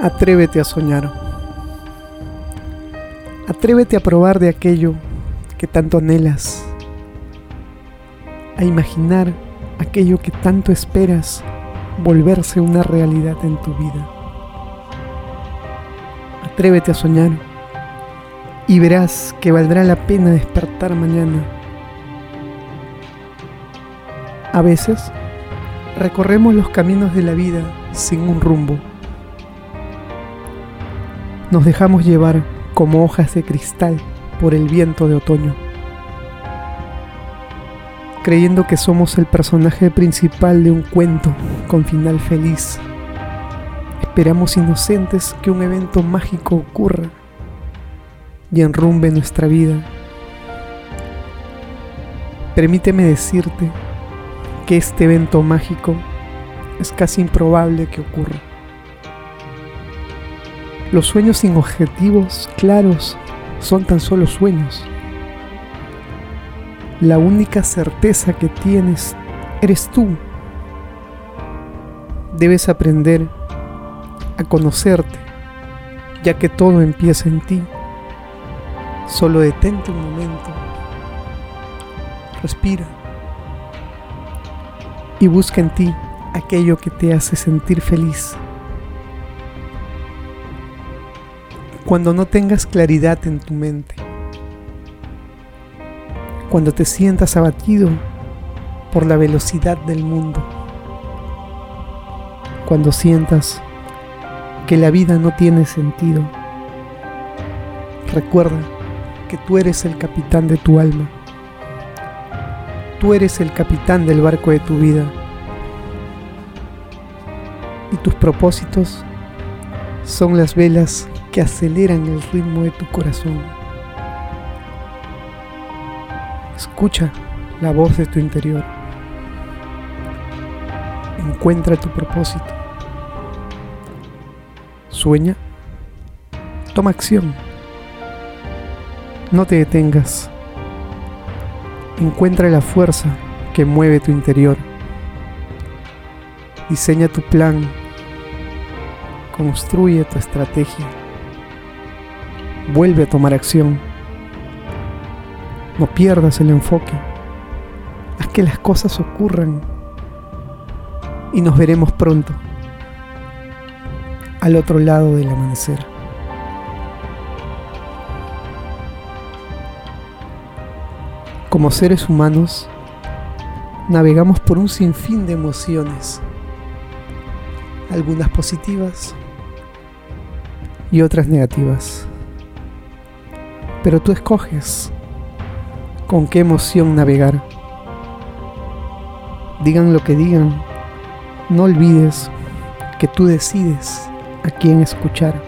Atrévete a soñar. Atrévete a probar de aquello que tanto anhelas. A imaginar aquello que tanto esperas volverse una realidad en tu vida. Atrévete a soñar y verás que valdrá la pena despertar mañana. A veces recorremos los caminos de la vida sin un rumbo nos dejamos llevar como hojas de cristal por el viento de otoño, creyendo que somos el personaje principal de un cuento con final feliz. Esperamos inocentes que un evento mágico ocurra y enrumbe nuestra vida. Permíteme decirte que este evento mágico es casi improbable que ocurra. Los sueños sin objetivos claros son tan solo sueños. La única certeza que tienes eres tú. Debes aprender a conocerte, ya que todo empieza en ti. Solo detente un momento, respira y busca en ti aquello que te hace sentir feliz. Cuando no tengas claridad en tu mente, cuando te sientas abatido por la velocidad del mundo, cuando sientas que la vida no tiene sentido, recuerda que tú eres el capitán de tu alma, tú eres el capitán del barco de tu vida. Y tus propósitos son las velas que aceleran el ritmo de tu corazón. Escucha la voz de tu interior. Encuentra tu propósito. Sueña. Toma acción. No te detengas. Encuentra la fuerza que mueve tu interior. Diseña tu plan. Construye tu estrategia vuelve a tomar acción. No pierdas el enfoque. Haz que las cosas ocurran. Y nos veremos pronto al otro lado del amanecer. Como seres humanos, navegamos por un sinfín de emociones, algunas positivas y otras negativas pero tú escoges con qué emoción navegar. Digan lo que digan, no olvides que tú decides a quién escuchar.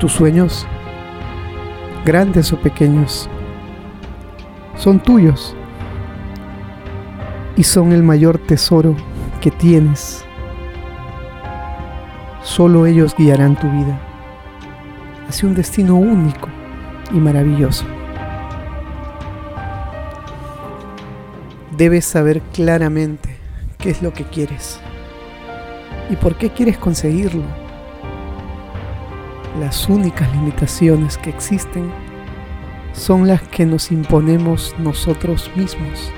Tus sueños, grandes o pequeños, son tuyos y son el mayor tesoro que tienes Solo ellos guiarán tu vida hacia un destino único y maravilloso. Debes saber claramente qué es lo que quieres y por qué quieres conseguirlo. Las únicas limitaciones que existen son las que nos imponemos nosotros mismos.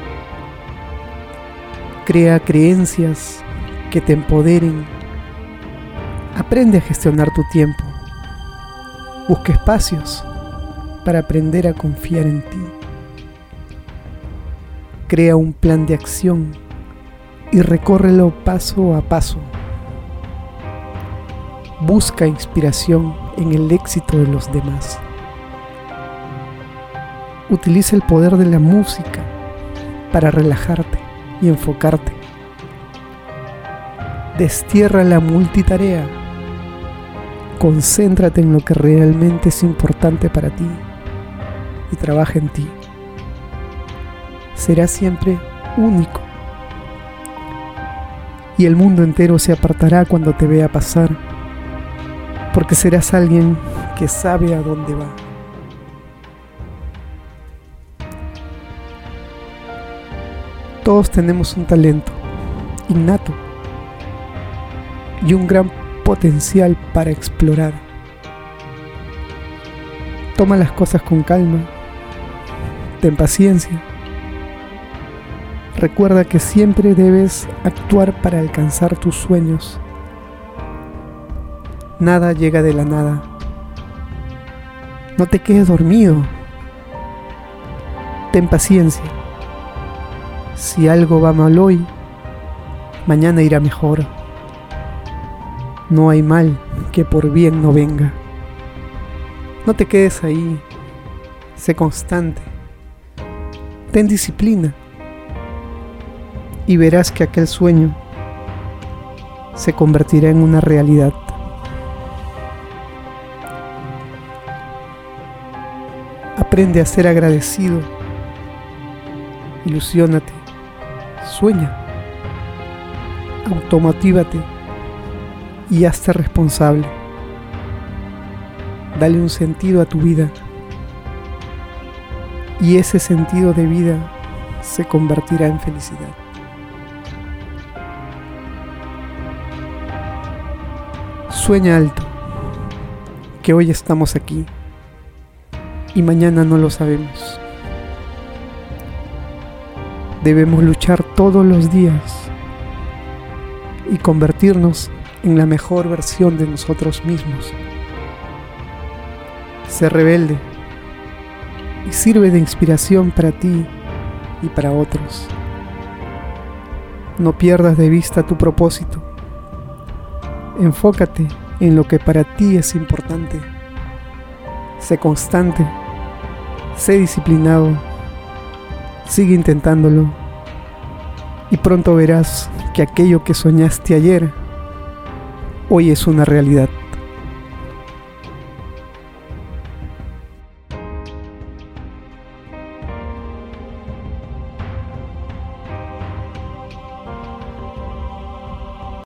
Crea creencias que te empoderen Aprende a gestionar tu tiempo. Busca espacios para aprender a confiar en ti. Crea un plan de acción y recórrelo paso a paso. Busca inspiración en el éxito de los demás. Utiliza el poder de la música para relajarte y enfocarte. Destierra la multitarea Concéntrate en lo que realmente es importante para ti y trabaja en ti. Serás siempre único. Y el mundo entero se apartará cuando te vea pasar, porque serás alguien que sabe a dónde va. Todos tenemos un talento innato y un gran potencial para explorar. Toma las cosas con calma, ten paciencia. Recuerda que siempre debes actuar para alcanzar tus sueños. Nada llega de la nada. No te quedes dormido. Ten paciencia. Si algo va mal hoy, mañana irá mejor. No hay mal que por bien no venga. No te quedes ahí. Sé constante. Ten disciplina. Y verás que aquel sueño se convertirá en una realidad. Aprende a ser agradecido. Ilusiónate. Sueña. Automotívate y hazte responsable. Dale un sentido a tu vida. Y ese sentido de vida se convertirá en felicidad. Sueña alto, que hoy estamos aquí y mañana no lo sabemos. Debemos luchar todos los días y convertirnos en la mejor versión de nosotros mismos. Sé rebelde y sirve de inspiración para ti y para otros. No pierdas de vista tu propósito. Enfócate en lo que para ti es importante. Sé constante. Sé disciplinado. Sigue intentándolo. Y pronto verás que aquello que soñaste ayer hoy es una realidad.